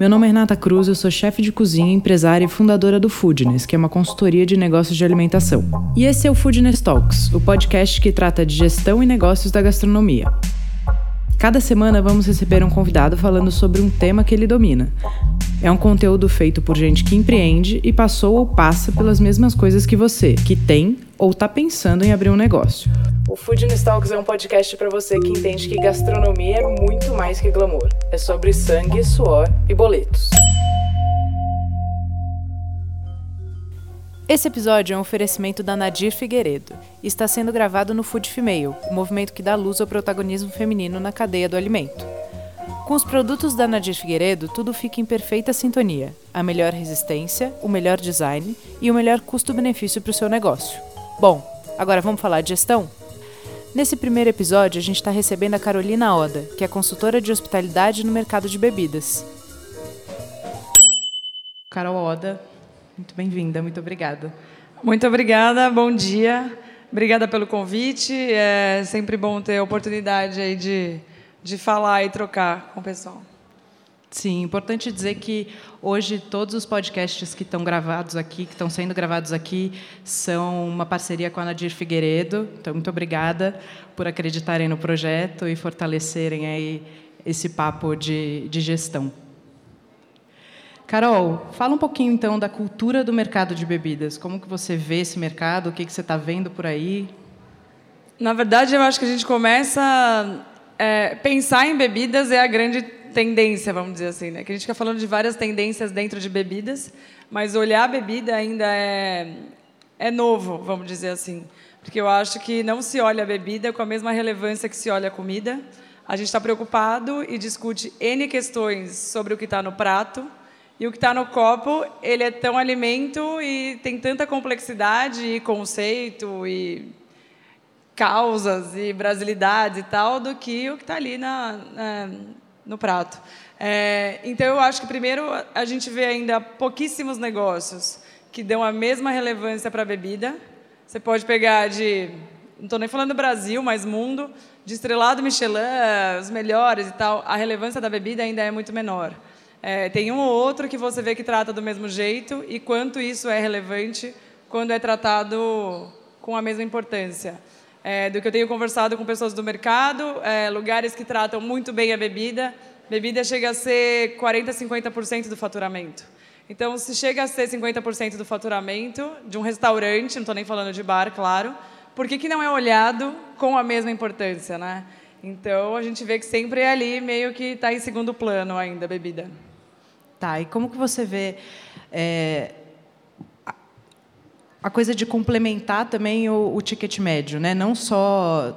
Meu nome é Renata Cruz, eu sou chefe de cozinha, empresária e fundadora do Foodness, que é uma consultoria de negócios de alimentação. E esse é o Foodness Talks, o podcast que trata de gestão e negócios da gastronomia. Cada semana vamos receber um convidado falando sobre um tema que ele domina. É um conteúdo feito por gente que empreende e passou ou passa pelas mesmas coisas que você, que tem ou está pensando em abrir um negócio. O Food Talks é um podcast para você que entende que gastronomia é muito mais que glamour. É sobre sangue, suor e boletos. Esse episódio é um oferecimento da Nadir Figueiredo e está sendo gravado no Food Female, o movimento que dá luz ao protagonismo feminino na cadeia do alimento. Com os produtos da Nadir Figueiredo, tudo fica em perfeita sintonia. A melhor resistência, o melhor design e o melhor custo-benefício para o seu negócio. Bom, agora vamos falar de gestão? Nesse primeiro episódio, a gente está recebendo a Carolina Oda, que é consultora de hospitalidade no mercado de bebidas. Carol Oda, muito bem-vinda, muito obrigada. Muito obrigada, bom dia. Obrigada pelo convite. É sempre bom ter a oportunidade aí de, de falar e trocar com o pessoal. Sim, importante dizer que hoje todos os podcasts que estão gravados aqui, que estão sendo gravados aqui, são uma parceria com a Nadir Figueiredo. Então, muito obrigada por acreditarem no projeto e fortalecerem aí esse papo de, de gestão. Carol, fala um pouquinho então da cultura do mercado de bebidas. Como que você vê esse mercado? O que, que você está vendo por aí? Na verdade, eu acho que a gente começa é, pensar em bebidas é a grande tendência, vamos dizer assim, né? Que a gente fica falando de várias tendências dentro de bebidas, mas olhar a bebida ainda é é novo, vamos dizer assim, porque eu acho que não se olha a bebida com a mesma relevância que se olha a comida. A gente está preocupado e discute n questões sobre o que está no prato e o que está no copo. Ele é tão alimento e tem tanta complexidade e conceito e causas e brasilidades e tal do que o que está ali na, na no prato. É, então, eu acho que, primeiro, a gente vê ainda pouquíssimos negócios que dão a mesma relevância para a bebida. Você pode pegar de, não estou nem falando do Brasil, mas mundo, de estrelado Michelin, os melhores e tal, a relevância da bebida ainda é muito menor. É, tem um ou outro que você vê que trata do mesmo jeito e quanto isso é relevante quando é tratado com a mesma importância é, do que eu tenho conversado com pessoas do mercado, é, lugares que tratam muito bem a bebida. Bebida chega a ser 40%, 50% do faturamento. Então, se chega a ser 50% do faturamento de um restaurante, não estou nem falando de bar, claro, por que, que não é olhado com a mesma importância, né? Então, a gente vê que sempre é ali, meio que está em segundo plano ainda a bebida. Tá, e como que você vê é, a coisa de complementar também o, o ticket médio, né? Não só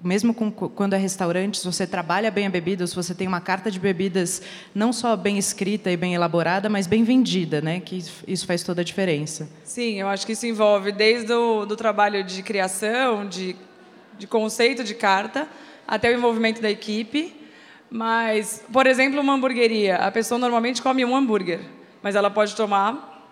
mesmo com, quando é restaurante, se você trabalha bem a bebida, se você tem uma carta de bebidas não só bem escrita e bem elaborada, mas bem vendida, né? Que isso faz toda a diferença. Sim, eu acho que isso envolve desde o do trabalho de criação, de, de conceito de carta, até o envolvimento da equipe. Mas, por exemplo, uma hamburgueria, a pessoa normalmente come um hambúrguer, mas ela pode tomar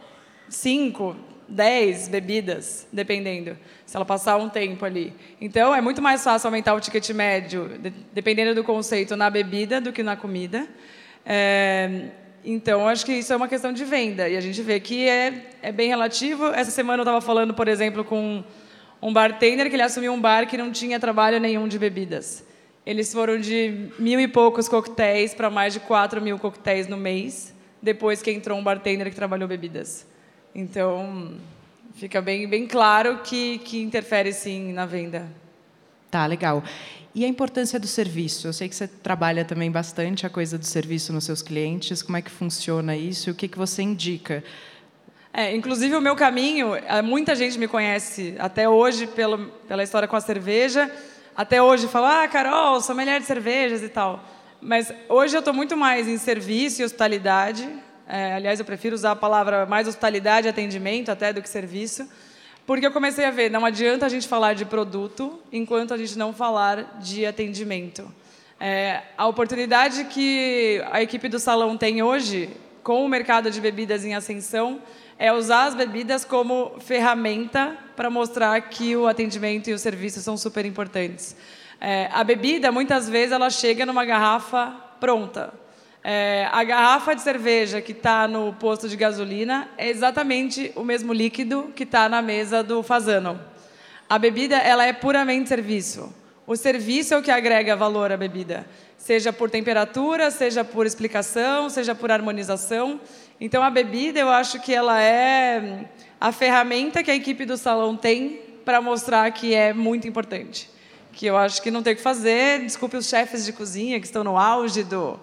cinco, 10 bebidas, dependendo, se ela passar um tempo ali. Então, é muito mais fácil aumentar o ticket médio, dependendo do conceito, na bebida do que na comida. É, então, acho que isso é uma questão de venda. E a gente vê que é, é bem relativo. Essa semana eu estava falando, por exemplo, com um bartender que ele assumiu um bar que não tinha trabalho nenhum de bebidas. Eles foram de mil e poucos coquetéis para mais de quatro mil coquetéis no mês, depois que entrou um bartender que trabalhou bebidas. Então, fica bem, bem claro que, que interfere sim na venda. Tá, legal. E a importância do serviço? Eu sei que você trabalha também bastante a coisa do serviço nos seus clientes. Como é que funciona isso? O que, que você indica? É, inclusive, o meu caminho, é, muita gente me conhece até hoje pelo, pela história com a cerveja. Até hoje fala, ah, Carol, sou melhor de cervejas e tal. Mas hoje eu estou muito mais em serviço e hospitalidade. É, aliás, eu prefiro usar a palavra mais hospitalidade e atendimento até do que serviço, porque eu comecei a ver, não adianta a gente falar de produto enquanto a gente não falar de atendimento. É, a oportunidade que a equipe do salão tem hoje, com o mercado de bebidas em ascensão, é usar as bebidas como ferramenta para mostrar que o atendimento e o serviço são super importantes. É, a bebida, muitas vezes, ela chega numa garrafa pronta. É, a garrafa de cerveja que está no posto de gasolina é exatamente o mesmo líquido que está na mesa do fazano. A bebida ela é puramente serviço. O serviço é o que agrega valor à bebida, seja por temperatura, seja por explicação, seja por harmonização. Então a bebida eu acho que ela é a ferramenta que a equipe do salão tem para mostrar que é muito importante. Que eu acho que não tem o que fazer. Desculpe os chefes de cozinha que estão no auge do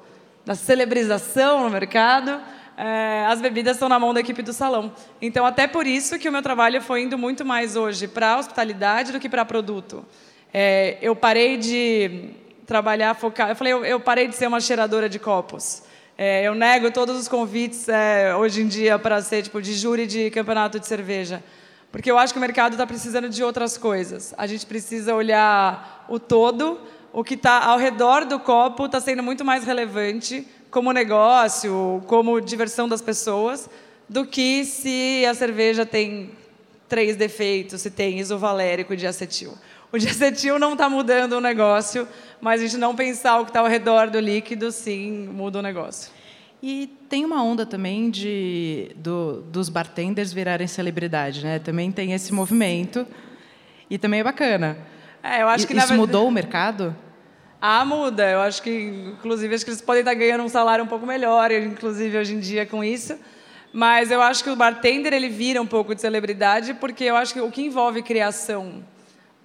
da celebrização no mercado, é, as bebidas estão na mão da equipe do salão. Então, até por isso que o meu trabalho foi indo muito mais hoje para a hospitalidade do que para produto. É, eu parei de trabalhar, focar. Eu falei, eu, eu, parei de ser uma cheiradora de copos. É, eu nego todos os convites é, hoje em dia para ser tipo de júri de campeonato de cerveja, porque eu acho que o mercado está precisando de outras coisas. A gente precisa olhar o todo o que está ao redor do copo está sendo muito mais relevante como negócio, como diversão das pessoas, do que se a cerveja tem três defeitos, se tem isovalérico e diacetil. O diacetil não está mudando o negócio, mas a gente não pensar o que está ao redor do líquido, sim, muda o negócio. E tem uma onda também de do, dos bartenders virarem celebridade, né? Também tem esse movimento e também é bacana. É, eu acho que isso verdade... mudou o mercado? Ah, muda. Eu acho que, inclusive, acho que eles podem estar ganhando um salário um pouco melhor, inclusive hoje em dia com isso. Mas eu acho que o bartender ele vira um pouco de celebridade porque eu acho que o que envolve criação,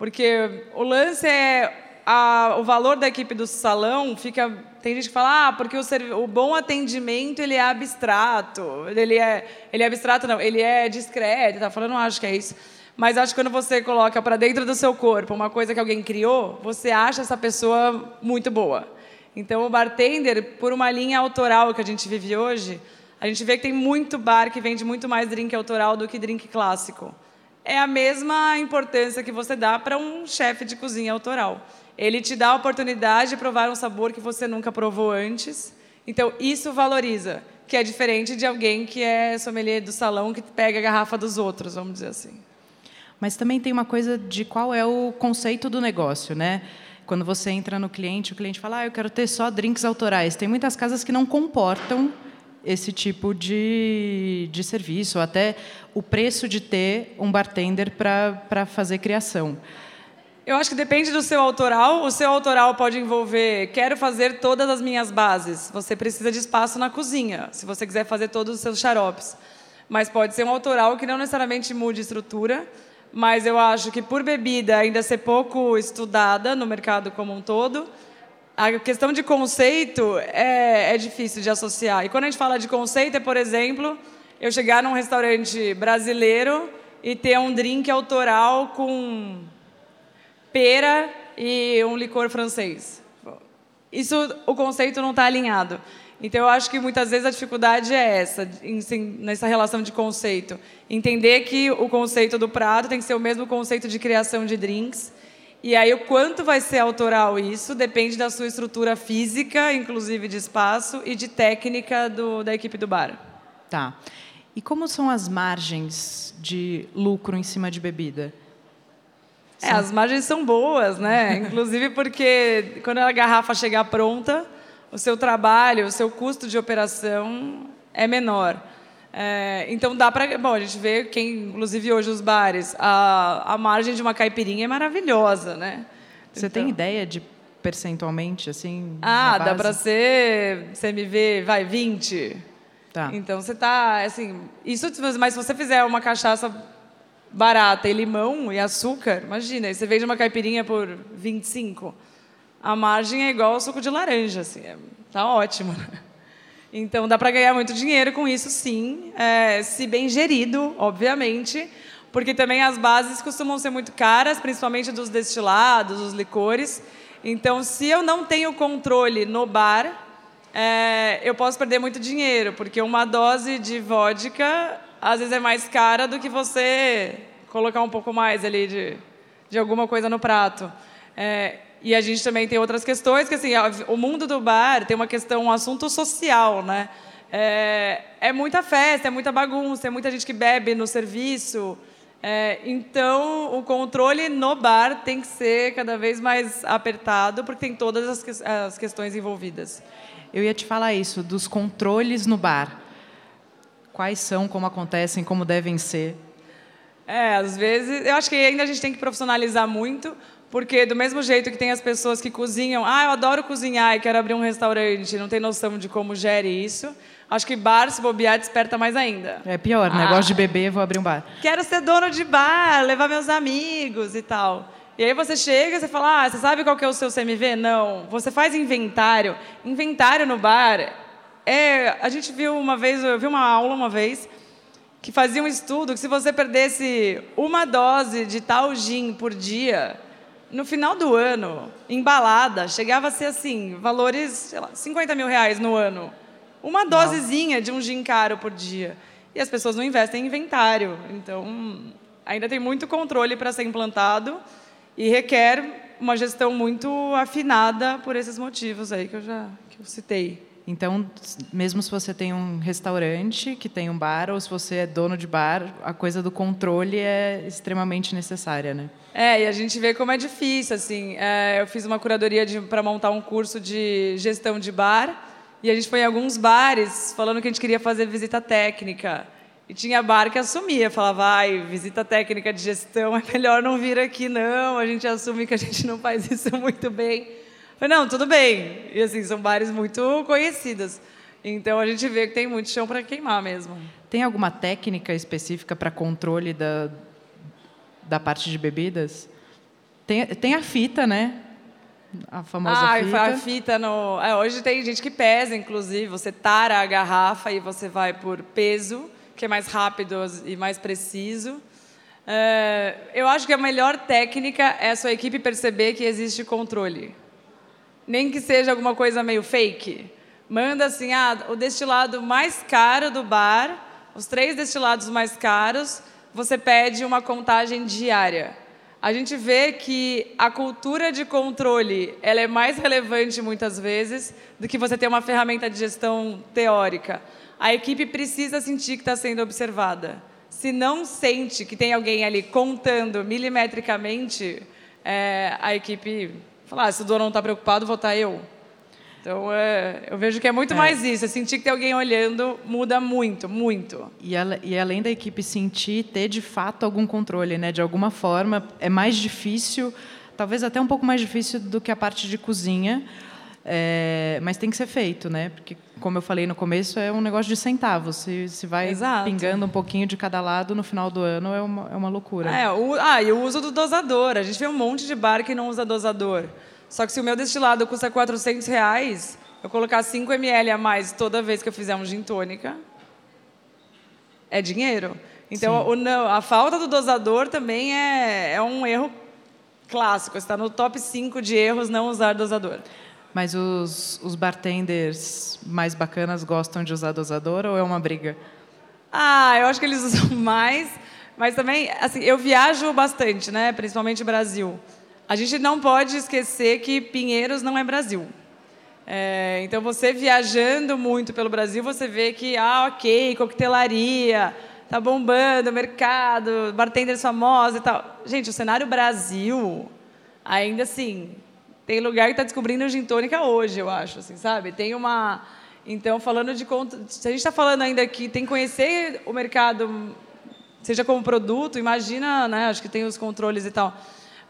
porque o lance é a, o valor da equipe do salão fica tem gente que fala ah porque o, o bom atendimento ele é abstrato ele é ele é abstrato não ele é discreto tá falando não acho que é isso mas acho que quando você coloca para dentro do seu corpo uma coisa que alguém criou, você acha essa pessoa muito boa. Então, o bartender, por uma linha autoral que a gente vive hoje, a gente vê que tem muito bar que vende muito mais drink autoral do que drink clássico. É a mesma importância que você dá para um chefe de cozinha autoral. Ele te dá a oportunidade de provar um sabor que você nunca provou antes. Então, isso valoriza, que é diferente de alguém que é sommelier do salão que pega a garrafa dos outros, vamos dizer assim. Mas também tem uma coisa de qual é o conceito do negócio, né? Quando você entra no cliente, o cliente fala: ah, eu quero ter só drinks autorais. Tem muitas casas que não comportam esse tipo de, de serviço, até o preço de ter um bartender para fazer criação. Eu acho que depende do seu autoral. O seu autoral pode envolver: quero fazer todas as minhas bases. Você precisa de espaço na cozinha, se você quiser fazer todos os seus xaropes. Mas pode ser um autoral que não necessariamente mude estrutura, mas eu acho que por bebida ainda ser pouco estudada no mercado como um todo, a questão de conceito é, é difícil de associar. E quando a gente fala de conceito, é, por exemplo, eu chegar num restaurante brasileiro e ter um drink autoral com pera e um licor francês. Isso, o conceito não está alinhado. Então, eu acho que muitas vezes a dificuldade é essa, nessa relação de conceito. Entender que o conceito do prato tem que ser o mesmo conceito de criação de drinks. E aí, o quanto vai ser autoral isso depende da sua estrutura física, inclusive de espaço, e de técnica do, da equipe do bar. Tá. E como são as margens de lucro em cima de bebida? É, as margens são boas, né? Inclusive porque quando a garrafa chegar pronta, o seu trabalho, o seu custo de operação é menor. É, então dá para, bom, a gente vê quem, inclusive hoje os bares, a, a margem de uma caipirinha é maravilhosa, né? Você então, tem ideia de percentualmente assim? Ah, dá para ser CMV, vai 20. Tá. Então você tá, assim, isso, mas se você fizer uma cachaça barata e limão e açúcar, imagina, você vende uma caipirinha por 25 a margem é igual ao suco de laranja, assim, é, tá ótimo. Então dá para ganhar muito dinheiro com isso, sim, é, se bem gerido, obviamente, porque também as bases costumam ser muito caras, principalmente dos destilados, dos licores. Então, se eu não tenho controle no bar, é, eu posso perder muito dinheiro, porque uma dose de vodka às vezes é mais cara do que você colocar um pouco mais ali de, de alguma coisa no prato. É, e a gente também tem outras questões, que assim, o mundo do bar tem uma questão, um assunto social, né? É, é muita festa, é muita bagunça, é muita gente que bebe no serviço. É, então, o controle no bar tem que ser cada vez mais apertado, porque tem todas as, as questões envolvidas. Eu ia te falar isso, dos controles no bar. Quais são, como acontecem, como devem ser? É, às vezes, eu acho que ainda a gente tem que profissionalizar muito, porque do mesmo jeito que tem as pessoas que cozinham, ah, eu adoro cozinhar e quero abrir um restaurante, não tem noção de como gere isso. Acho que bar, se bobear, desperta mais ainda. É pior, né? Gosto de beber, vou abrir um bar. Quero ser dono de bar, levar meus amigos e tal. E aí você chega e você fala, ah, você sabe qual que é o seu CMV? Não. Você faz inventário. Inventário no bar é... A gente viu uma vez, eu vi uma aula uma vez, que fazia um estudo que se você perdesse uma dose de tal gin por dia, no final do ano, embalada, chegava a ser assim, valores, sei lá, 50 mil reais no ano. Uma dosezinha de um gin caro por dia. E as pessoas não investem em inventário. Então, ainda tem muito controle para ser implantado e requer uma gestão muito afinada por esses motivos aí que eu já que eu citei. Então, mesmo se você tem um restaurante que tem um bar ou se você é dono de bar, a coisa do controle é extremamente necessária, né? É, e a gente vê como é difícil, assim. É, eu fiz uma curadoria para montar um curso de gestão de bar e a gente foi em alguns bares falando que a gente queria fazer visita técnica. E tinha bar que assumia, falava, ai, visita técnica de gestão, é melhor não vir aqui, não, a gente assume que a gente não faz isso muito bem. Falei, não, tudo bem. E assim, são bares muito conhecidos. Então a gente vê que tem muito chão para queimar mesmo. Tem alguma técnica específica para controle da, da parte de bebidas? Tem, tem a fita, né? A famosa ah, fita. a fita no. É, hoje tem gente que pesa, inclusive. Você tara a garrafa e você vai por peso, que é mais rápido e mais preciso. É, eu acho que a melhor técnica é a sua equipe perceber que existe controle. Nem que seja alguma coisa meio fake. Manda assim, ah, o destilado mais caro do bar, os três destilados mais caros, você pede uma contagem diária a gente vê que a cultura de controle ela é mais relevante muitas vezes do que você ter uma ferramenta de gestão teórica. A equipe precisa sentir que está sendo observada. Se não sente que tem alguém ali contando milimetricamente, é, a equipe fala: ah, se o dono não está preocupado, vou estar tá eu. Então, é, eu vejo que é muito é. mais isso. É sentir que tem alguém olhando muda muito, muito. E, e, além da equipe sentir, ter de fato algum controle, né? De alguma forma, é mais difícil, talvez até um pouco mais difícil do que a parte de cozinha, é, mas tem que ser feito, né? Porque, como eu falei no começo, é um negócio de centavos. Se, se vai Exato. pingando um pouquinho de cada lado, no final do ano é uma, é uma loucura. É, o, ah, e o uso do dosador. A gente vê um monte de bar que não usa dosador. Só que se o meu destilado custa 400 reais, eu colocar 5 ml a mais toda vez que eu fizer um gin tônica, é dinheiro. Então, o, não, a falta do dosador também é, é um erro clássico. Está no top 5 de erros não usar dosador. Mas os, os bartenders mais bacanas gostam de usar dosador ou é uma briga? Ah, eu acho que eles usam mais. Mas também, assim, eu viajo bastante, né? Principalmente Brasil. A gente não pode esquecer que Pinheiros não é Brasil. É, então, você viajando muito pelo Brasil, você vê que, ah, ok, coquetelaria, tá bombando, mercado, bartenders famosos e tal. Gente, o cenário Brasil, ainda assim, tem lugar que está descobrindo gin tônica hoje, eu acho, assim, sabe? Tem uma... Então, falando de... Se a gente está falando ainda que tem que conhecer o mercado, seja como produto, imagina, né? Acho que tem os controles e tal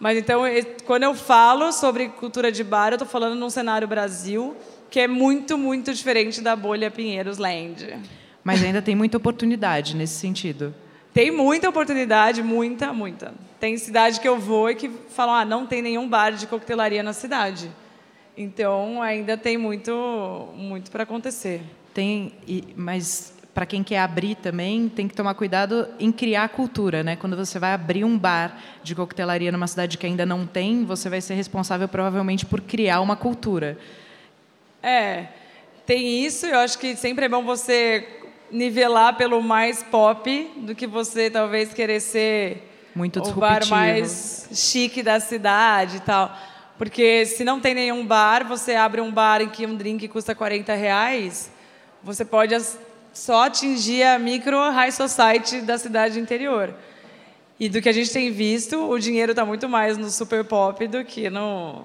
mas então, quando eu falo sobre cultura de bar, eu estou falando num cenário Brasil que é muito, muito diferente da bolha Pinheiros Land. Mas ainda tem muita oportunidade nesse sentido. Tem muita oportunidade, muita, muita. Tem cidade que eu vou e que falam, ah, não tem nenhum bar de coquetelaria na cidade. Então, ainda tem muito, muito para acontecer. Tem, mas para quem quer abrir também, tem que tomar cuidado em criar cultura, né? Quando você vai abrir um bar de coquetelaria numa cidade que ainda não tem, você vai ser responsável provavelmente por criar uma cultura. É, tem isso. Eu acho que sempre é bom você nivelar pelo mais pop do que você talvez querer ser muito o bar mais chique da cidade e tal. Porque se não tem nenhum bar, você abre um bar em que um drink custa 40 reais, você pode só atingir a micro high society da cidade interior. E do que a gente tem visto, o dinheiro está muito mais no super pop do que no,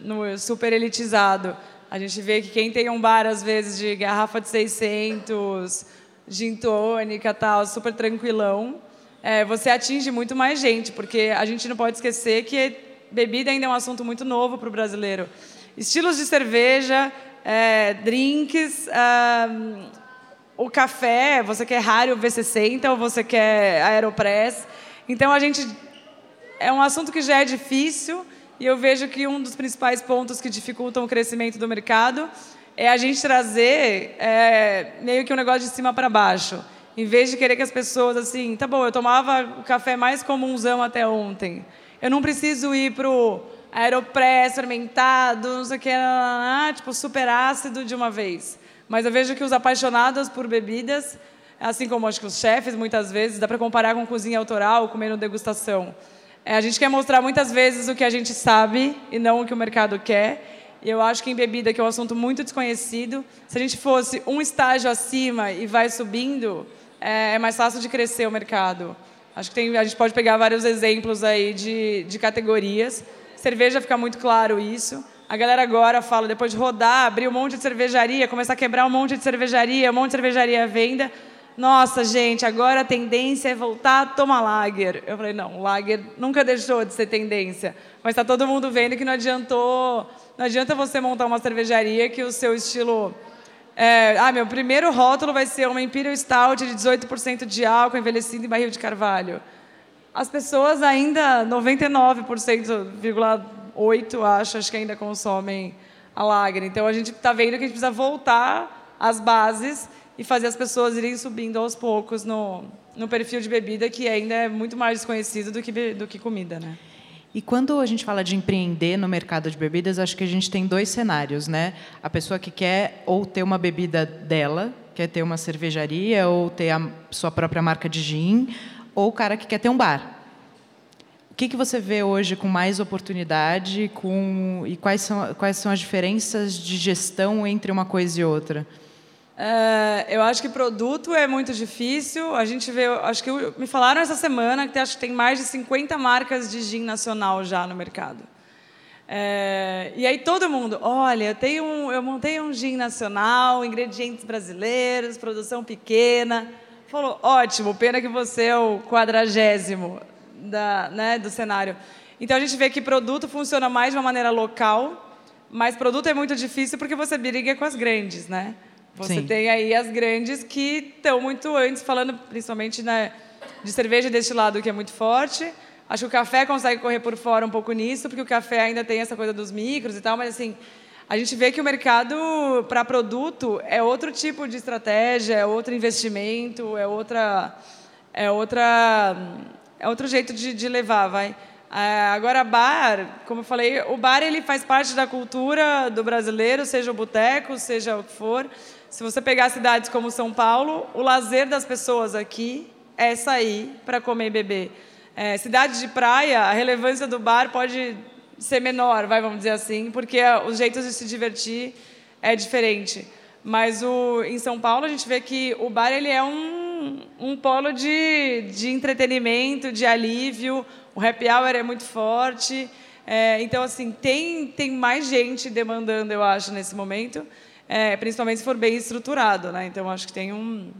no super elitizado. A gente vê que quem tem um bar, às vezes, de garrafa de 600, gin tônica tal, super tranquilão, é, você atinge muito mais gente, porque a gente não pode esquecer que bebida ainda é um assunto muito novo para o brasileiro. Estilos de cerveja, é, drinks, um, o café, você quer Raro V60 ou você quer Aeropress. Então, a gente... É um assunto que já é difícil e eu vejo que um dos principais pontos que dificultam o crescimento do mercado é a gente trazer é, meio que um negócio de cima para baixo. Em vez de querer que as pessoas, assim, tá bom, eu tomava o café mais comunzão até ontem. Eu não preciso ir para o aeropress fermentado, não sei o que, tipo, super ácido de uma vez. Mas eu vejo que os apaixonados por bebidas, assim como acho que os chefes, muitas vezes, dá para comparar com cozinha autoral, comendo degustação. É, a gente quer mostrar muitas vezes o que a gente sabe e não o que o mercado quer. E eu acho que em bebida, que é um assunto muito desconhecido, se a gente fosse um estágio acima e vai subindo, é, é mais fácil de crescer o mercado. Acho que tem, a gente pode pegar vários exemplos aí de, de categorias. Cerveja fica muito claro isso. A galera agora fala, depois de rodar, abrir um monte de cervejaria, começar a quebrar um monte de cervejaria, um monte de cervejaria à venda, nossa, gente, agora a tendência é voltar a tomar lager. Eu falei, não, lager nunca deixou de ser tendência. Mas está todo mundo vendo que não adiantou, não adianta você montar uma cervejaria que o seu estilo... É, ah, meu primeiro rótulo vai ser uma Imperial Stout de 18% de álcool envelhecido em barril de carvalho. As pessoas ainda, 99,8, acho, acho que ainda consomem a lager. Então, a gente está vendo que a gente precisa voltar às bases e fazer as pessoas irem subindo aos poucos no, no perfil de bebida, que ainda é muito mais desconhecido do que, do que comida. Né? E quando a gente fala de empreender no mercado de bebidas, acho que a gente tem dois cenários, né? A pessoa que quer ou ter uma bebida dela, quer ter uma cervejaria ou ter a sua própria marca de gin, ou o cara que quer ter um bar. O que, que você vê hoje com mais oportunidade com, e quais são, quais são as diferenças de gestão entre uma coisa e outra? Uh, eu acho que produto é muito difícil. A gente vê, acho que me falaram essa semana que acho que tem mais de 50 marcas de gin nacional já no mercado. Uh, e aí todo mundo, olha, eu, tenho um, eu montei um gin nacional, ingredientes brasileiros, produção pequena. Falou, ótimo, pena que você é o quadragésimo da, né, do cenário. Então a gente vê que produto funciona mais de uma maneira local, mas produto é muito difícil porque você briga com as grandes, né? Você Sim. tem aí as grandes que estão muito antes, falando principalmente né, de cerveja deste lado que é muito forte. Acho que o café consegue correr por fora um pouco nisso, porque o café ainda tem essa coisa dos micros e tal, mas assim, a gente vê que o mercado para produto é outro tipo de estratégia, é outro investimento, é outra é outra é outro jeito de, de levar, vai. É, agora bar, como eu falei, o bar ele faz parte da cultura do brasileiro, seja o boteco, seja o que for. Se você pegar cidades como São Paulo, o lazer das pessoas aqui é sair para comer e beber. É, cidade de praia, a relevância do bar pode ser menor, vai, vamos dizer assim, porque os jeitos de se divertir é diferente. Mas o, em São Paulo a gente vê que o bar ele é um, um polo de, de entretenimento, de alívio. O happy hour é muito forte. É, então, assim, tem, tem mais gente demandando, eu acho, nesse momento é, principalmente se for bem estruturado. Né? Então, acho que tem um.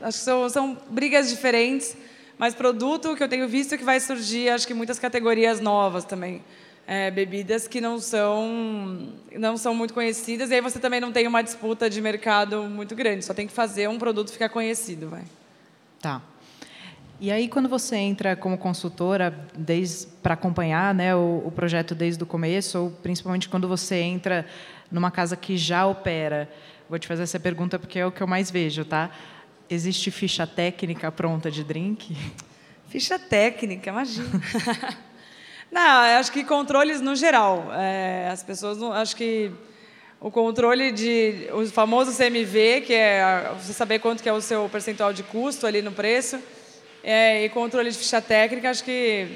Acho que são, são brigas diferentes, mas produto que eu tenho visto que vai surgir, acho que muitas categorias novas também. É, bebidas que não são não são muito conhecidas e aí você também não tem uma disputa de mercado muito grande só tem que fazer um produto ficar conhecido vai tá e aí quando você entra como consultora para acompanhar né o, o projeto desde o começo ou principalmente quando você entra numa casa que já opera? Vou te fazer essa pergunta porque é o que eu mais vejo, tá? Existe ficha técnica pronta de drink? Ficha técnica, imagina. não, acho que controles no geral. É, as pessoas, não, acho que o controle de o famoso CMV, que é você saber quanto que é o seu percentual de custo ali no preço, é, e controle de ficha técnica, acho que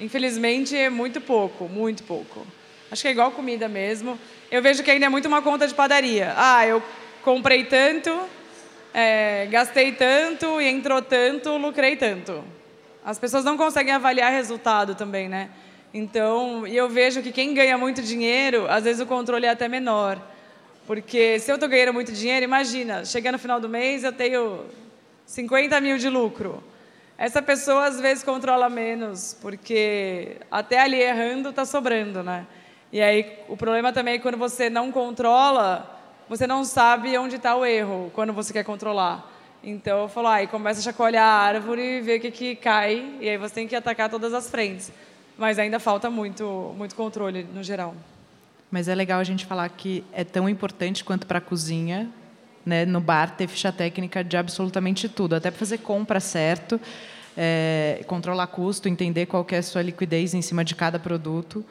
infelizmente é muito pouco, muito pouco. Acho que é igual comida mesmo. Eu vejo que ainda é muito uma conta de padaria. Ah, eu comprei tanto, é, gastei tanto e entrou tanto, lucrei tanto. As pessoas não conseguem avaliar resultado também, né? Então, e eu vejo que quem ganha muito dinheiro, às vezes o controle é até menor. Porque se eu estou ganhando muito dinheiro, imagina, chega no final do mês, eu tenho 50 mil de lucro. Essa pessoa às vezes controla menos, porque até ali errando está sobrando, né? E aí o problema também é quando você não controla, você não sabe onde está o erro quando você quer controlar. Então eu falo, aí ah, começa a chacoalhar a árvore e ver o que, que cai, e aí você tem que atacar todas as frentes. Mas ainda falta muito, muito controle no geral. Mas é legal a gente falar que é tão importante quanto para a cozinha, né, no bar, ter ficha técnica de absolutamente tudo, até para fazer compra certo, é, controlar custo, entender qual é a sua liquidez em cima de cada produto.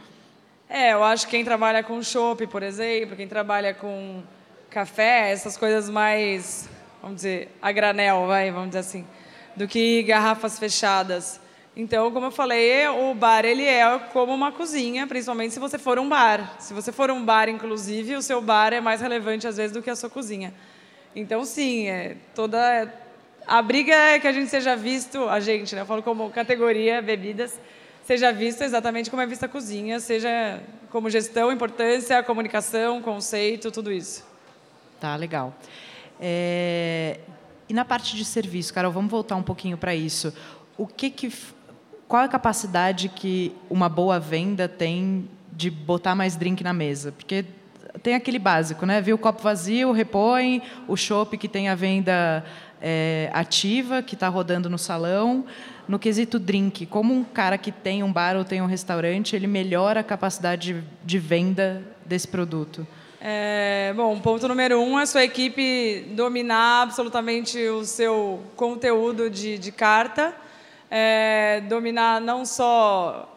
É, eu acho que quem trabalha com chopp, por exemplo, quem trabalha com café, essas coisas mais, vamos dizer, a granel, vai, vamos dizer assim, do que garrafas fechadas. Então, como eu falei, o bar ele é como uma cozinha, principalmente se você for um bar. Se você for um bar, inclusive, o seu bar é mais relevante às vezes do que a sua cozinha. Então, sim, é toda a briga é que a gente seja visto, a gente, né? Eu falo como categoria bebidas, seja visto exatamente como é vista a cozinha, seja como gestão, importância, comunicação, conceito, tudo isso. Tá, legal. É... E na parte de serviço, Carol, vamos voltar um pouquinho para isso. O que que, qual é a capacidade que uma boa venda tem de botar mais drink na mesa? Porque tem aquele básico, né? Viu o copo vazio, repõe, o chopp que tem a venda é, ativa, que está rodando no salão no quesito drink, como um cara que tem um bar ou tem um restaurante, ele melhora a capacidade de, de venda desse produto? É, bom, ponto número um é a sua equipe dominar absolutamente o seu conteúdo de, de carta, é, dominar não só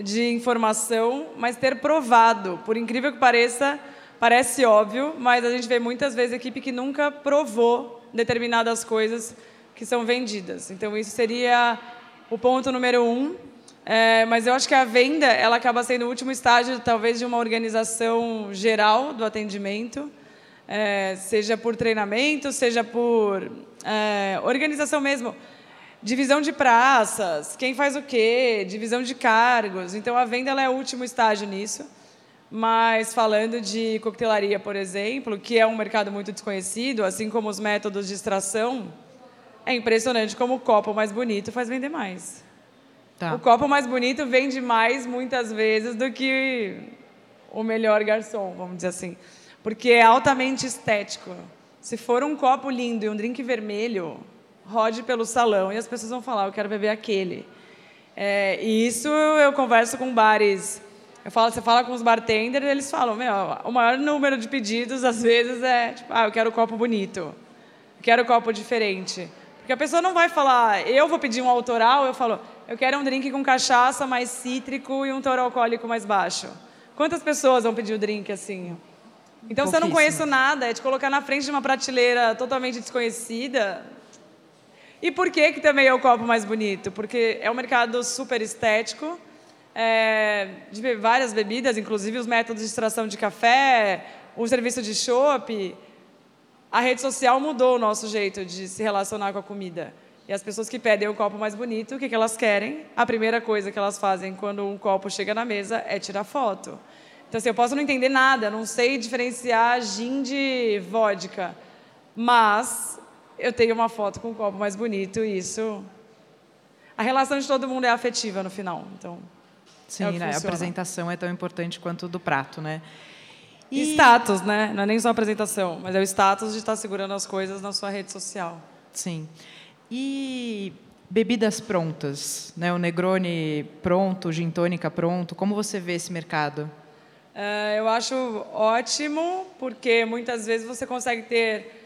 de informação, mas ter provado. Por incrível que pareça, parece óbvio, mas a gente vê muitas vezes equipe que nunca provou determinadas coisas que são vendidas. Então, isso seria o ponto número um. É, mas eu acho que a venda ela acaba sendo o último estágio, talvez, de uma organização geral do atendimento, é, seja por treinamento, seja por é, organização mesmo. Divisão de praças, quem faz o quê, divisão de cargos. Então, a venda ela é o último estágio nisso. Mas falando de coquetelaria, por exemplo, que é um mercado muito desconhecido, assim como os métodos de extração, é impressionante como o copo mais bonito faz vender mais. Tá. O copo mais bonito vende mais, muitas vezes, do que o melhor garçom, vamos dizer assim. Porque é altamente estético. Se for um copo lindo e um drink vermelho, rode pelo salão e as pessoas vão falar, eu quero beber aquele. É, e isso eu converso com bares. Eu falo, você fala com os bartenders, eles falam, meu, o maior número de pedidos às vezes é, tipo, ah, eu quero um copo bonito, eu quero um copo diferente. Porque a pessoa não vai falar, eu vou pedir um autoral, eu falo, eu quero um drink com cachaça mais cítrico e um teor alcoólico mais baixo. Quantas pessoas vão pedir o drink assim? Então, se eu não conheço nada, é te colocar na frente de uma prateleira totalmente desconhecida. E por que, que também é o copo mais bonito? Porque é um mercado super estético, é, de várias bebidas, inclusive os métodos de extração de café, o serviço de chopp a rede social mudou o nosso jeito de se relacionar com a comida. E as pessoas que pedem o copo mais bonito, o que, que elas querem? A primeira coisa que elas fazem quando um copo chega na mesa é tirar foto. Então, assim, eu posso não entender nada, não sei diferenciar gin de vodka, mas eu tenho uma foto com um copo mais bonito e isso... A relação de todo mundo é afetiva no final, então... Sim, é a apresentação é tão importante quanto do prato, né? E... Status, né? Não é nem só apresentação, mas é o status de estar segurando as coisas na sua rede social. Sim. E bebidas prontas, né? O Negroni pronto, o gin tônica pronto. Como você vê esse mercado? Uh, eu acho ótimo, porque muitas vezes você consegue ter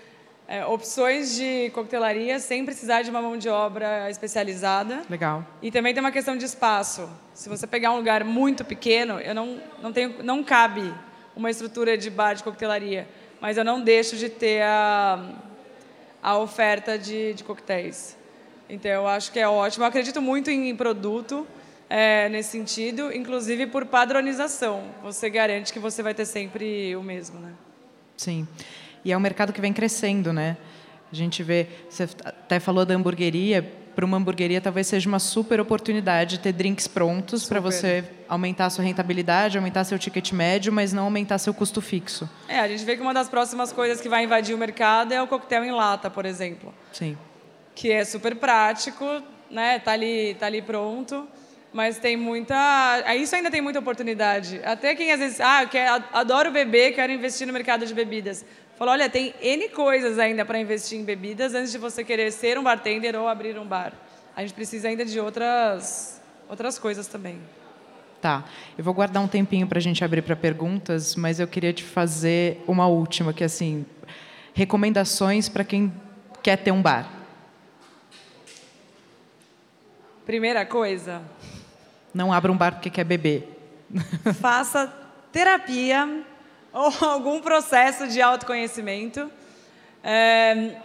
é, opções de coquetelaria sem precisar de uma mão de obra especializada. Legal. E também tem uma questão de espaço. Se você pegar um lugar muito pequeno, eu não, não tenho, não cabe uma estrutura de bar de coquetelaria, mas eu não deixo de ter a, a oferta de, de coquetéis. Então, eu acho que é ótimo. Eu acredito muito em produto é, nesse sentido, inclusive por padronização. Você garante que você vai ter sempre o mesmo, né? Sim. E é um mercado que vem crescendo, né? A gente vê, você até falou da hamburgueria, para uma hamburgueria talvez seja uma super oportunidade ter drinks prontos para você aumentar a sua rentabilidade, aumentar seu ticket médio, mas não aumentar seu custo fixo. É, a gente vê que uma das próximas coisas que vai invadir o mercado é o coquetel em lata, por exemplo. Sim. Que é super prático, né? Tá ali, tá ali pronto. Mas tem muita. Isso ainda tem muita oportunidade. Até quem às vezes. Ah, eu quero, adoro beber, quero investir no mercado de bebidas. Falou, olha, tem N coisas ainda para investir em bebidas antes de você querer ser um bartender ou abrir um bar. A gente precisa ainda de outras, outras coisas também. Tá. Eu vou guardar um tempinho para a gente abrir para perguntas, mas eu queria te fazer uma última, que é assim, recomendações para quem quer ter um bar. Primeira coisa. Não abra um bar porque quer beber. Faça terapia ou algum processo de autoconhecimento. É,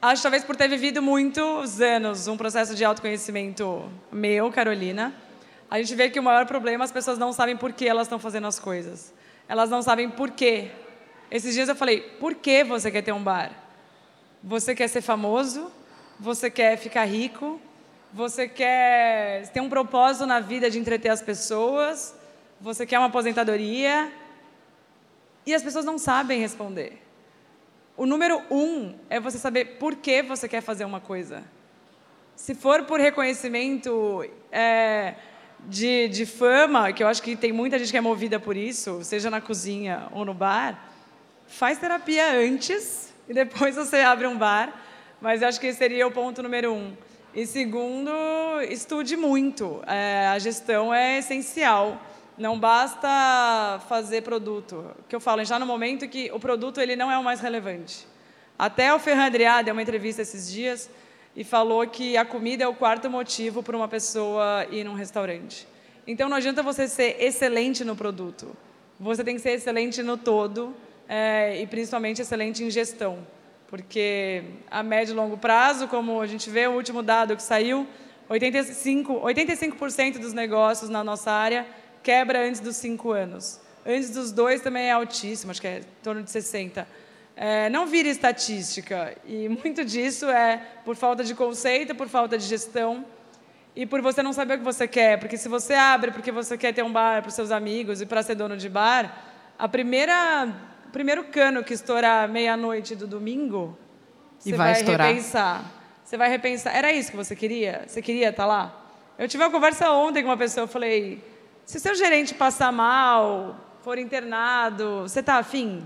acho talvez por ter vivido muitos anos um processo de autoconhecimento meu, Carolina, a gente vê que o maior problema as pessoas não sabem por que elas estão fazendo as coisas. Elas não sabem por quê. Esses dias eu falei: por que você quer ter um bar? Você quer ser famoso? Você quer ficar rico? Você quer ter um propósito na vida de entreter as pessoas? Você quer uma aposentadoria? E as pessoas não sabem responder. O número um é você saber por que você quer fazer uma coisa. Se for por reconhecimento é, de, de fama, que eu acho que tem muita gente que é movida por isso, seja na cozinha ou no bar, faz terapia antes e depois você abre um bar. Mas eu acho que esse seria o ponto número um. E segundo, estude muito. É, a gestão é essencial. Não basta fazer produto. O que eu falo, já no momento que o produto ele não é o mais relevante. Até o Ferran Adrià deu uma entrevista esses dias e falou que a comida é o quarto motivo para uma pessoa ir num restaurante. Então não adianta você ser excelente no produto. Você tem que ser excelente no todo é, e principalmente excelente em gestão. Porque a médio e longo prazo, como a gente vê o último dado que saiu, 85%, 85 dos negócios na nossa área quebra antes dos cinco anos. Antes dos dois também é altíssimo, acho que é em torno de 60. É, não vira estatística. E muito disso é por falta de conceito, por falta de gestão e por você não saber o que você quer. Porque se você abre porque você quer ter um bar para os seus amigos e para ser dono de bar, a primeira, o primeiro cano que estourar meia-noite do domingo, e você vai, vai repensar. Você vai repensar. Era isso que você queria? Você queria estar lá? Eu tive uma conversa ontem com uma pessoa, eu falei, se o seu gerente passar mal, for internado, você está afim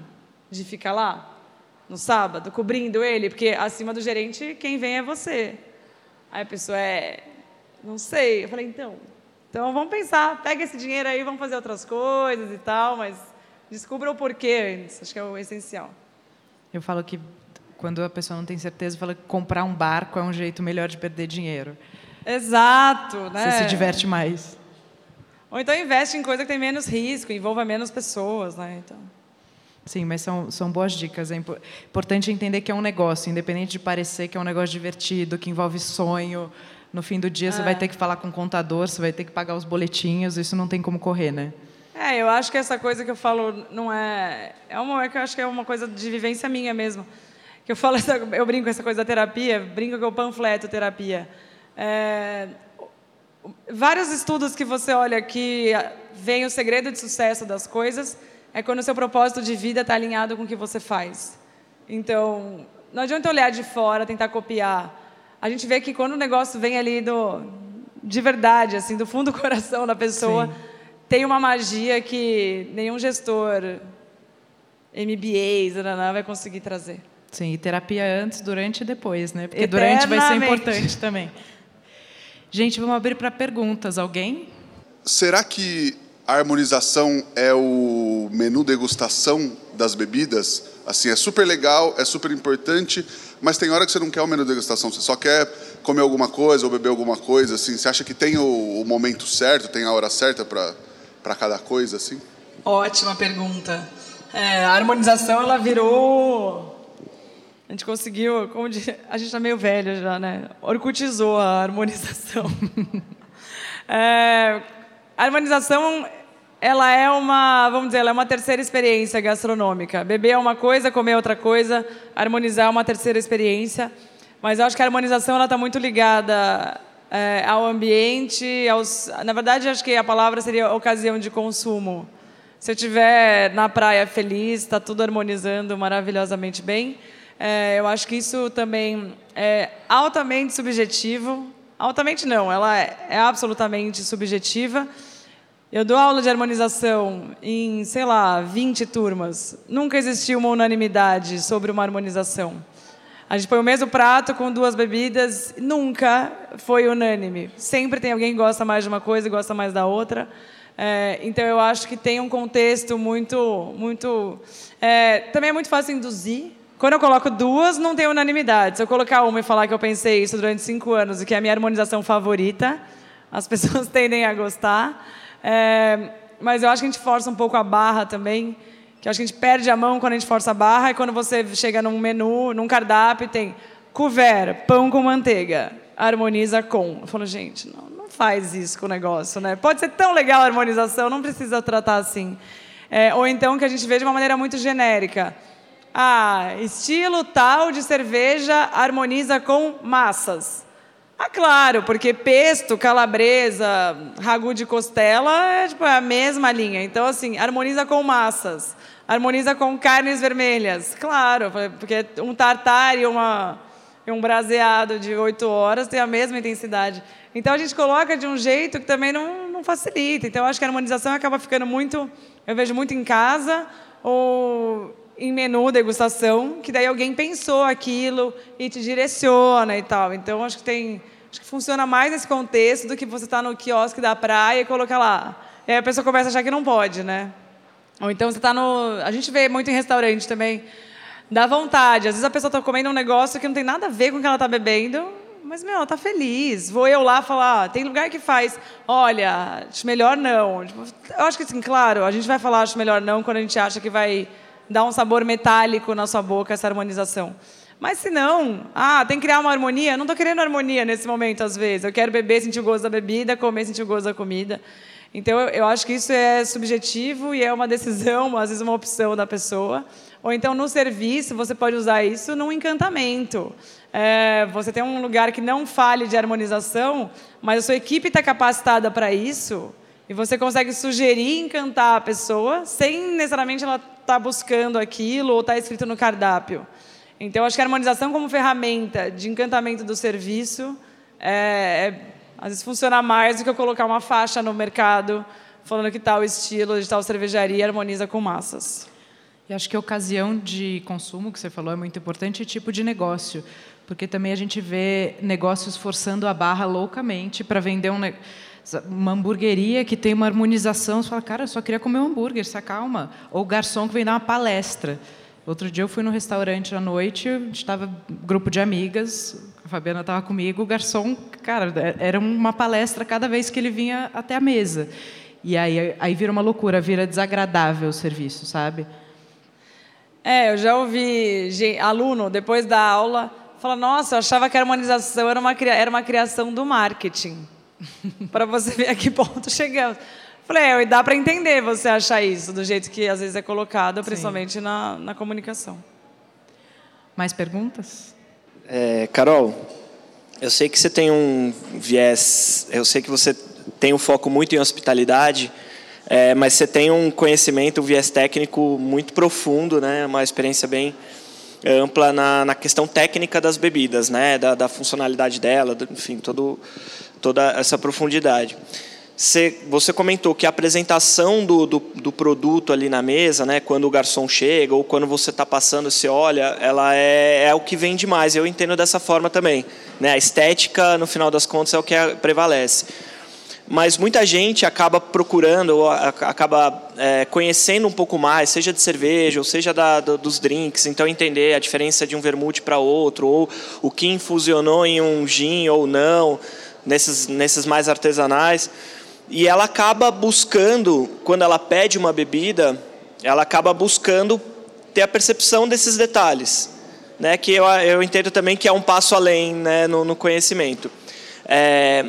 de ficar lá no sábado, cobrindo ele? Porque acima do gerente, quem vem é você. Aí a pessoa é, não sei. Eu falei, então, então vamos pensar, pega esse dinheiro aí, vamos fazer outras coisas e tal, mas descubra o porquê antes, acho que é o essencial. Eu falo que quando a pessoa não tem certeza, fala que comprar um barco é um jeito melhor de perder dinheiro. Exato, né? Você se diverte mais. Ou então investe em coisa que tem menos risco, envolva menos pessoas, né? Então. Sim, mas são, são boas dicas. É importante entender que é um negócio, independente de parecer que é um negócio divertido, que envolve sonho. No fim do dia, é. você vai ter que falar com o contador, você vai ter que pagar os boletinhos, isso não tem como correr, né? É, eu acho que essa coisa que eu falo não é. É uma é que eu acho que é uma coisa de vivência minha mesmo. Que eu falo, essa, eu brinco com essa coisa da terapia, brinco com o panfleto terapia. É, vários estudos que você olha que vem o segredo de sucesso das coisas é quando o seu propósito de vida está alinhado com o que você faz. Então, não adianta olhar de fora, tentar copiar. A gente vê que quando o negócio vem ali do, de verdade, assim, do fundo do coração da pessoa, Sim. tem uma magia que nenhum gestor, MBAs, vai conseguir trazer. Sim, e terapia antes, durante e depois, né? Porque durante vai ser importante também. Gente, vamos abrir para perguntas. Alguém? Será que a harmonização é o menu degustação das bebidas? Assim, é super legal, é super importante, mas tem hora que você não quer o menu degustação, você só quer comer alguma coisa ou beber alguma coisa, assim. Você acha que tem o, o momento certo, tem a hora certa para cada coisa, assim? Ótima pergunta. É, a harmonização, ela virou a gente conseguiu, como de, a gente está meio velho já, né? Orcutizou a harmonização. é, a harmonização, ela é uma, vamos dizer, ela é uma terceira experiência gastronômica. Beber é uma coisa, comer é outra coisa, harmonizar é uma terceira experiência. Mas eu acho que a harmonização está muito ligada é, ao ambiente, aos, na verdade, acho que a palavra seria ocasião de consumo. Se eu estiver na praia feliz, está tudo harmonizando maravilhosamente bem. É, eu acho que isso também é altamente subjetivo. Altamente não, ela é, é absolutamente subjetiva. Eu dou aula de harmonização em, sei lá, 20 turmas. Nunca existiu uma unanimidade sobre uma harmonização. A gente põe o mesmo prato com duas bebidas, nunca foi unânime. Sempre tem alguém que gosta mais de uma coisa e gosta mais da outra. É, então eu acho que tem um contexto muito, muito. É, também é muito fácil induzir. Quando eu coloco duas, não tem unanimidade. Se eu colocar uma e falar que eu pensei isso durante cinco anos e que é a minha harmonização favorita, as pessoas tendem a gostar. É, mas eu acho que a gente força um pouco a barra também que acho que a gente perde a mão quando a gente força a barra, e quando você chega num menu, num cardápio, tem couvert, pão com manteiga, harmoniza com. Eu falo, gente, não, não faz isso com o negócio, né? Pode ser tão legal a harmonização, não precisa tratar assim. É, ou então que a gente vê de uma maneira muito genérica. Ah, estilo tal de cerveja harmoniza com massas. Ah, claro, porque pesto, calabresa, ragu de costela é tipo, é a mesma linha. Então, assim, harmoniza com massas harmoniza com carnes vermelhas. Claro, porque um tartar e, uma, um braseado de oito horas tem a mesma intensidade. Então a gente coloca de um jeito que também não, não facilita. Então eu acho que a harmonização acaba ficando muito, eu vejo muito em casa ou em menu degustação, que daí alguém pensou aquilo e te direciona e tal. Então acho que tem, acho que funciona mais nesse contexto do que você estar tá no quiosque da praia e colocar lá. E aí a pessoa começa a achar que não pode, né? Ou então você está no. A gente vê muito em restaurante também. Dá vontade. Às vezes a pessoa está comendo um negócio que não tem nada a ver com o que ela está bebendo, mas, meu, ela está feliz. Vou eu lá falar. Tem lugar que faz. Olha, acho melhor não. Tipo, eu acho que, assim, claro, a gente vai falar acho melhor não quando a gente acha que vai dar um sabor metálico na sua boca essa harmonização. Mas se não, ah, tem que criar uma harmonia. Não estou querendo harmonia nesse momento, às vezes. Eu quero beber, sentir o gosto da bebida, comer, sentir o gosto da comida. Então, eu acho que isso é subjetivo e é uma decisão, às vezes uma opção da pessoa. Ou então, no serviço, você pode usar isso num encantamento. É, você tem um lugar que não fale de harmonização, mas a sua equipe está capacitada para isso, e você consegue sugerir encantar a pessoa, sem necessariamente ela estar tá buscando aquilo ou estar tá escrito no cardápio. Então, acho que a harmonização como ferramenta de encantamento do serviço é, é às vezes funciona mais do que eu colocar uma faixa no mercado falando que tal estilo de tal cervejaria harmoniza com massas. E acho que a ocasião de consumo que você falou é muito importante e tipo de negócio, porque também a gente vê negócios forçando a barra loucamente para vender um uma hamburgueria que tem uma harmonização, você fala, cara, eu só queria comer um hambúrguer, se acalma. Ou o garçom que vem dar uma palestra. Outro dia eu fui no restaurante à noite, a gente estava grupo de amigas, a Fabiana estava comigo, o garçom, cara, era uma palestra cada vez que ele vinha até a mesa. E aí, aí vira uma loucura, vira desagradável o serviço, sabe? É, eu já ouvi aluno, depois da aula, falar: Nossa, eu achava que a harmonização era uma, era uma criação do marketing. Para você ver a que ponto chegamos. Falei, é, dá para entender você achar isso, do jeito que às vezes é colocado, principalmente na, na comunicação. Mais perguntas? É, Carol, eu sei que você tem um viés, eu sei que você tem um foco muito em hospitalidade, é, mas você tem um conhecimento, um viés técnico muito profundo, né? uma experiência bem ampla na, na questão técnica das bebidas, né? da, da funcionalidade dela, enfim, todo, toda essa profundidade. Você, você comentou que a apresentação do, do, do, produto ali na mesa, né, quando o garçom chega ou quando você está passando, você olha, ela é, é o que vende mais. Eu entendo dessa forma também. Né? A estética, no final das contas, é o que prevalece. Mas muita gente acaba procurando, ou acaba é, conhecendo um pouco mais, seja de cerveja, ou seja da, do, dos drinks, então entender a diferença de um vermute para outro, ou o que infusionou em um gin ou não, nesses, nesses mais artesanais. E ela acaba buscando, quando ela pede uma bebida, ela acaba buscando ter a percepção desses detalhes, né? Que eu, eu entendo também que é um passo além, né? No, no conhecimento. É,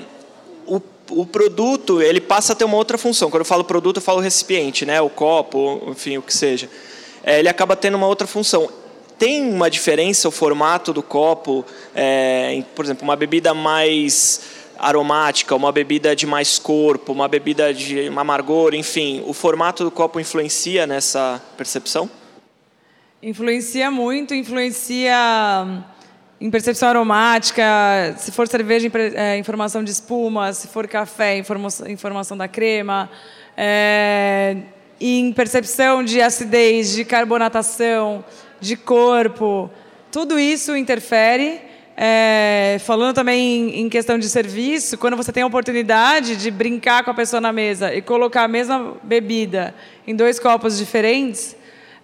o, o produto ele passa a ter uma outra função. Quando eu falo produto, eu falo recipiente, né? O copo, enfim, o que seja. É, ele acaba tendo uma outra função. tem uma diferença o formato do copo? É, por exemplo, uma bebida mais aromática, uma bebida de mais corpo, uma bebida de amargor, enfim, o formato do copo influencia nessa percepção? Influencia muito, influencia hum, em percepção aromática, se for cerveja, é, informação de espuma, se for café, informação da crema, é, em percepção de acidez, de carbonatação, de corpo, tudo isso interfere. É, falando também em, questão de serviço, quando você tem a oportunidade de brincar com a pessoa na mesa e colocar a mesma bebida em dois copos diferentes,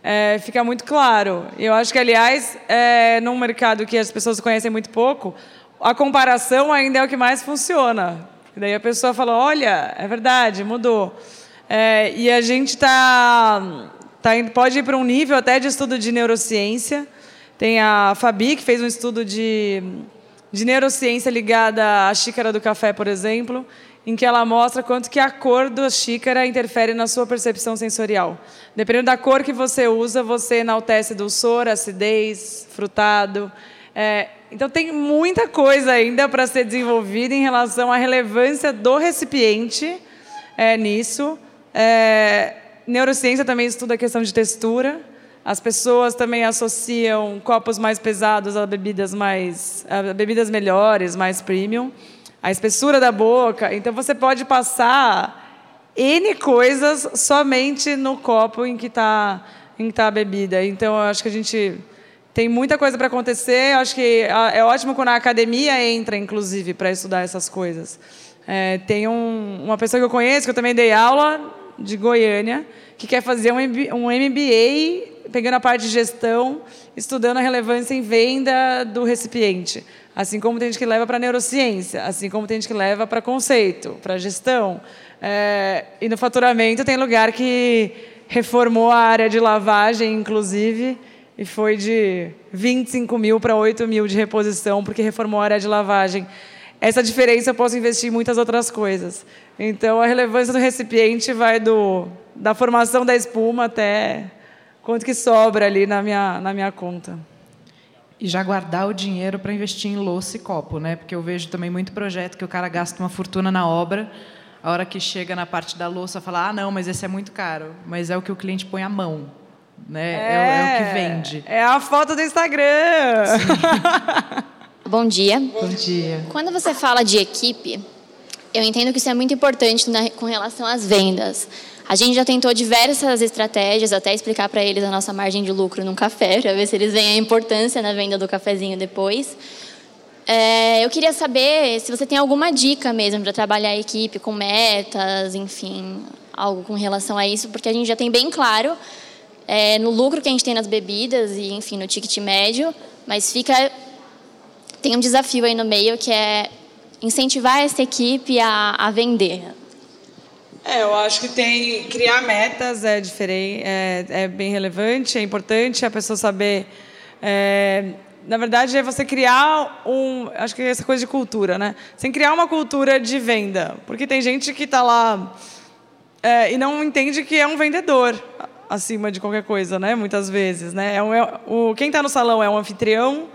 é, fica muito claro. Eu acho que, aliás, é, num mercado que as pessoas conhecem muito pouco, a comparação ainda é o que mais funciona. daí a pessoa fala, olha, é verdade, mudou. É, e a gente está tá, pode ir para um nível até de estudo de neurociência, tem a Fabi, que fez um estudo de, de neurociência ligada à xícara do café, por exemplo, em que ela mostra quanto que a cor da xícara interfere na sua percepção sensorial. Dependendo da cor que você usa, você enaltece dulçor, acidez, frutado. É, então tem muita coisa ainda para ser desenvolvida em relação à relevância do recipiente é, nisso. É, neurociência também estuda a questão de textura. As pessoas também associam copos mais pesados a bebidas mais, a bebidas melhores, mais premium. A espessura da boca. Então você pode passar n coisas somente no copo em que está em que tá a bebida. Então eu acho que a gente tem muita coisa para acontecer. Eu acho que é ótimo quando a academia entra, inclusive, para estudar essas coisas. É, tem um, uma pessoa que eu conheço, que eu também dei aula, de Goiânia, que quer fazer um MBA pegando a parte de gestão, estudando a relevância em venda do recipiente. Assim como tem gente que leva para neurociência, assim como tem gente que leva para conceito, para gestão. É, e no faturamento tem lugar que reformou a área de lavagem, inclusive, e foi de 25 mil para 8 mil de reposição, porque reformou a área de lavagem. Essa diferença eu posso investir em muitas outras coisas. Então, a relevância do recipiente vai do, da formação da espuma até quanto que sobra ali na minha, na minha conta. E já guardar o dinheiro para investir em louça e copo, né? Porque eu vejo também muito projeto que o cara gasta uma fortuna na obra, a hora que chega na parte da louça fala, ah, não, mas esse é muito caro. Mas é o que o cliente põe à mão, né? É, é, é o que vende. É a foto do Instagram. Bom dia. Bom dia. Quando você fala de equipe, eu entendo que isso é muito importante na, com relação às vendas. A gente já tentou diversas estratégias, até explicar para eles a nossa margem de lucro num café, para ver se eles veem a importância na venda do cafezinho depois. É, eu queria saber se você tem alguma dica mesmo para trabalhar a equipe com metas, enfim, algo com relação a isso, porque a gente já tem bem claro é, no lucro que a gente tem nas bebidas e, enfim, no ticket médio, mas fica tem um desafio aí no meio que é incentivar essa equipe a, a vender. É, eu acho que tem criar metas é diferente, é, é bem relevante, é importante a pessoa saber. É, na verdade, é você criar um. Acho que é essa coisa de cultura, né? Sem criar uma cultura de venda. Porque tem gente que está lá é, e não entende que é um vendedor acima de qualquer coisa, né? Muitas vezes, né? É um, é, o, quem está no salão é um anfitrião,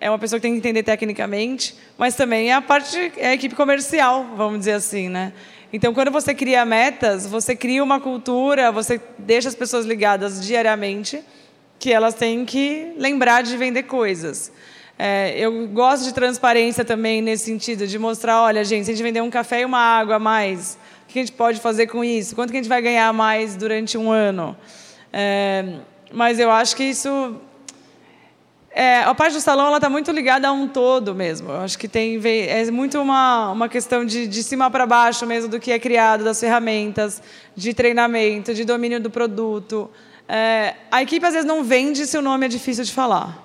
é uma pessoa que tem que entender tecnicamente, mas também é a parte, é a equipe comercial, vamos dizer assim, né? Então, quando você cria metas, você cria uma cultura, você deixa as pessoas ligadas diariamente, que elas têm que lembrar de vender coisas. É, eu gosto de transparência também nesse sentido, de mostrar, olha, gente, se a gente vender um café e uma água a mais, o que a gente pode fazer com isso? Quanto que a gente vai ganhar mais durante um ano? É, mas eu acho que isso é, a parte do salão está muito ligada a um todo mesmo. Eu acho que tem é muito uma, uma questão de, de cima para baixo mesmo do que é criado, das ferramentas, de treinamento, de domínio do produto. É, a equipe às vezes não vende se o nome é difícil de falar.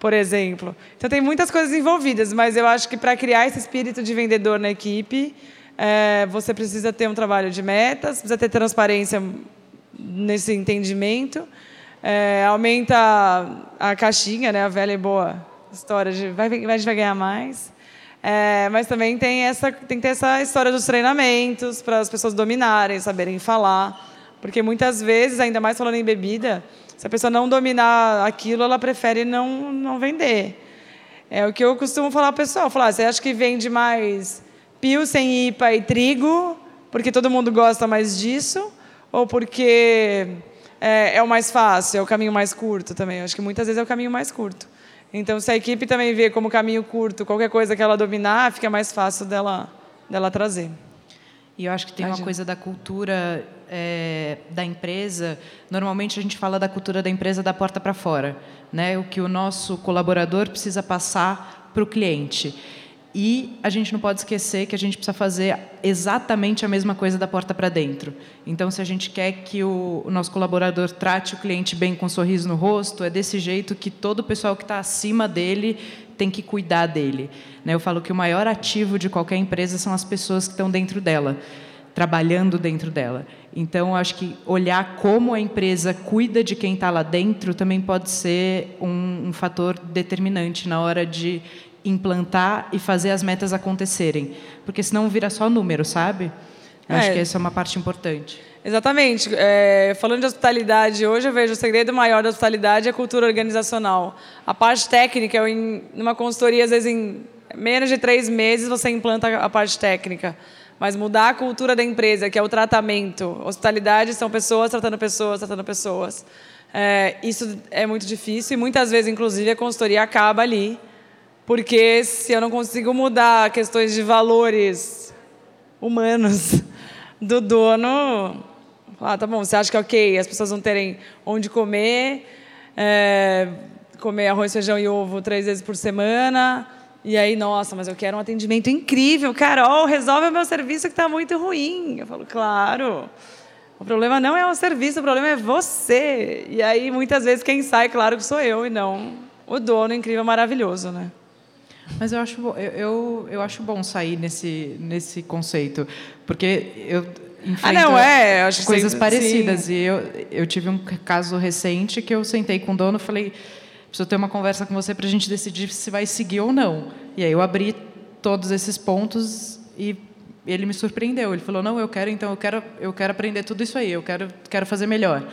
Por exemplo. Então tem muitas coisas envolvidas, mas eu acho que para criar esse espírito de vendedor na equipe, é, você precisa ter um trabalho de metas, precisa ter transparência nesse entendimento é, aumenta a caixinha, né, a velha e boa história de vai, a gente vai ganhar mais. É, mas também tem, essa, tem que ter essa história dos treinamentos para as pessoas dominarem, saberem falar. Porque muitas vezes, ainda mais falando em bebida, Se a pessoa não dominar aquilo, ela prefere não, não vender. É o que eu costumo falar ao pessoal. Falar, você acha que vende mais pilsen, IPA e trigo, porque todo mundo gosta mais disso? Ou porque é, é o mais fácil, é o caminho mais curto também? Eu acho que muitas vezes é o caminho mais curto. Então, se a equipe também vê como caminho curto qualquer coisa que ela dominar, fica mais fácil dela, dela trazer. E eu acho que tem uma coisa da cultura é, da empresa. Normalmente a gente fala da cultura da empresa da porta para fora, né? O que o nosso colaborador precisa passar para o cliente. E a gente não pode esquecer que a gente precisa fazer exatamente a mesma coisa da porta para dentro. Então, se a gente quer que o, o, nosso colaborador trate o cliente bem com um sorriso no rosto, é desse jeito que todo o pessoal que está acima dele tem que cuidar dele. Né? Eu falo que o maior ativo de qualquer empresa são as pessoas que estão dentro dela, trabalhando dentro dela. Então, acho que olhar como a empresa cuida de quem está lá dentro também pode ser um, um fator determinante na hora de implantar e fazer as metas acontecerem. Porque senão vira só número, sabe? Eu é. Acho que essa é uma parte importante. Exatamente. É, falando de hospitalidade, hoje eu vejo o segredo maior da hospitalidade é a cultura organizacional. A parte técnica, eu, em uma consultoria, às vezes em menos de três meses você implanta a parte técnica. Mas mudar a cultura da empresa, que é o tratamento. Hospitalidade são pessoas tratando pessoas, tratando pessoas. É, isso é muito difícil e muitas vezes, inclusive, a consultoria acaba ali porque se eu não consigo mudar questões de valores humanos do dono, ah, tá bom, você acha que é ok as pessoas vão terem onde comer, é, comer arroz, feijão e ovo três vezes por semana, e aí, nossa, mas eu quero um atendimento incrível. Carol, resolve o meu serviço que está muito ruim. Eu falo, claro. O problema não é o serviço, o problema é você. E aí, muitas vezes, quem sai, claro que sou eu e não o dono incrível, maravilhoso, né? Mas eu acho, eu, eu, eu acho bom sair nesse, nesse conceito, porque eu ah, não, é, acho coisas parecidas. Sim. E eu, eu tive um caso recente que eu sentei com o dono e falei, preciso ter uma conversa com você para a gente decidir se vai seguir ou não. E aí eu abri todos esses pontos e ele me surpreendeu. Ele falou, não, eu quero, então, eu quero, eu quero aprender tudo isso aí, eu quero, quero fazer melhor.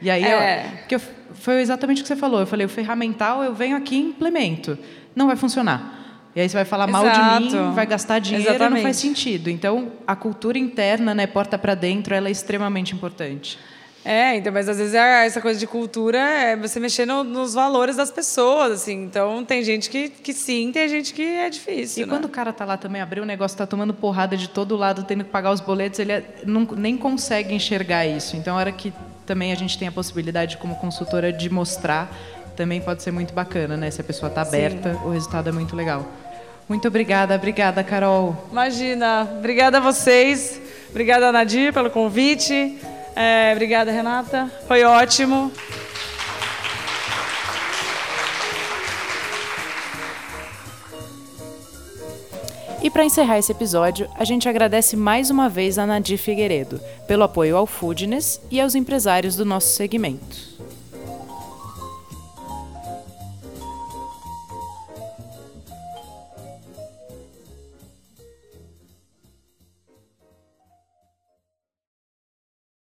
E aí, é. eu, foi exatamente o que você falou. Eu falei, o ferramental, eu venho aqui e implemento não vai funcionar. E aí você vai falar Exato. mal de mim, vai gastar dinheiro, Exatamente. não faz sentido. Então, a cultura interna, né, porta para dentro, ela é extremamente importante. É, então, mas às vezes é essa coisa de cultura é você mexer no, nos valores das pessoas, assim. Então, tem gente que, que sim, tem gente que é difícil. E né? quando o cara tá lá também, abriu o negócio, tá tomando porrada de todo lado, tendo que pagar os boletos, ele é, não, nem consegue enxergar isso. Então, a hora que também a gente tem a possibilidade, como consultora, de mostrar também pode ser muito bacana, né? Se a pessoa está aberta, Sim. o resultado é muito legal. Muito obrigada, obrigada, Carol. Imagina, obrigada a vocês, obrigada, Nadir, pelo convite. É, obrigada, Renata, foi ótimo. E para encerrar esse episódio, a gente agradece mais uma vez a Nadir Figueiredo pelo apoio ao Foodness e aos empresários do nosso segmento.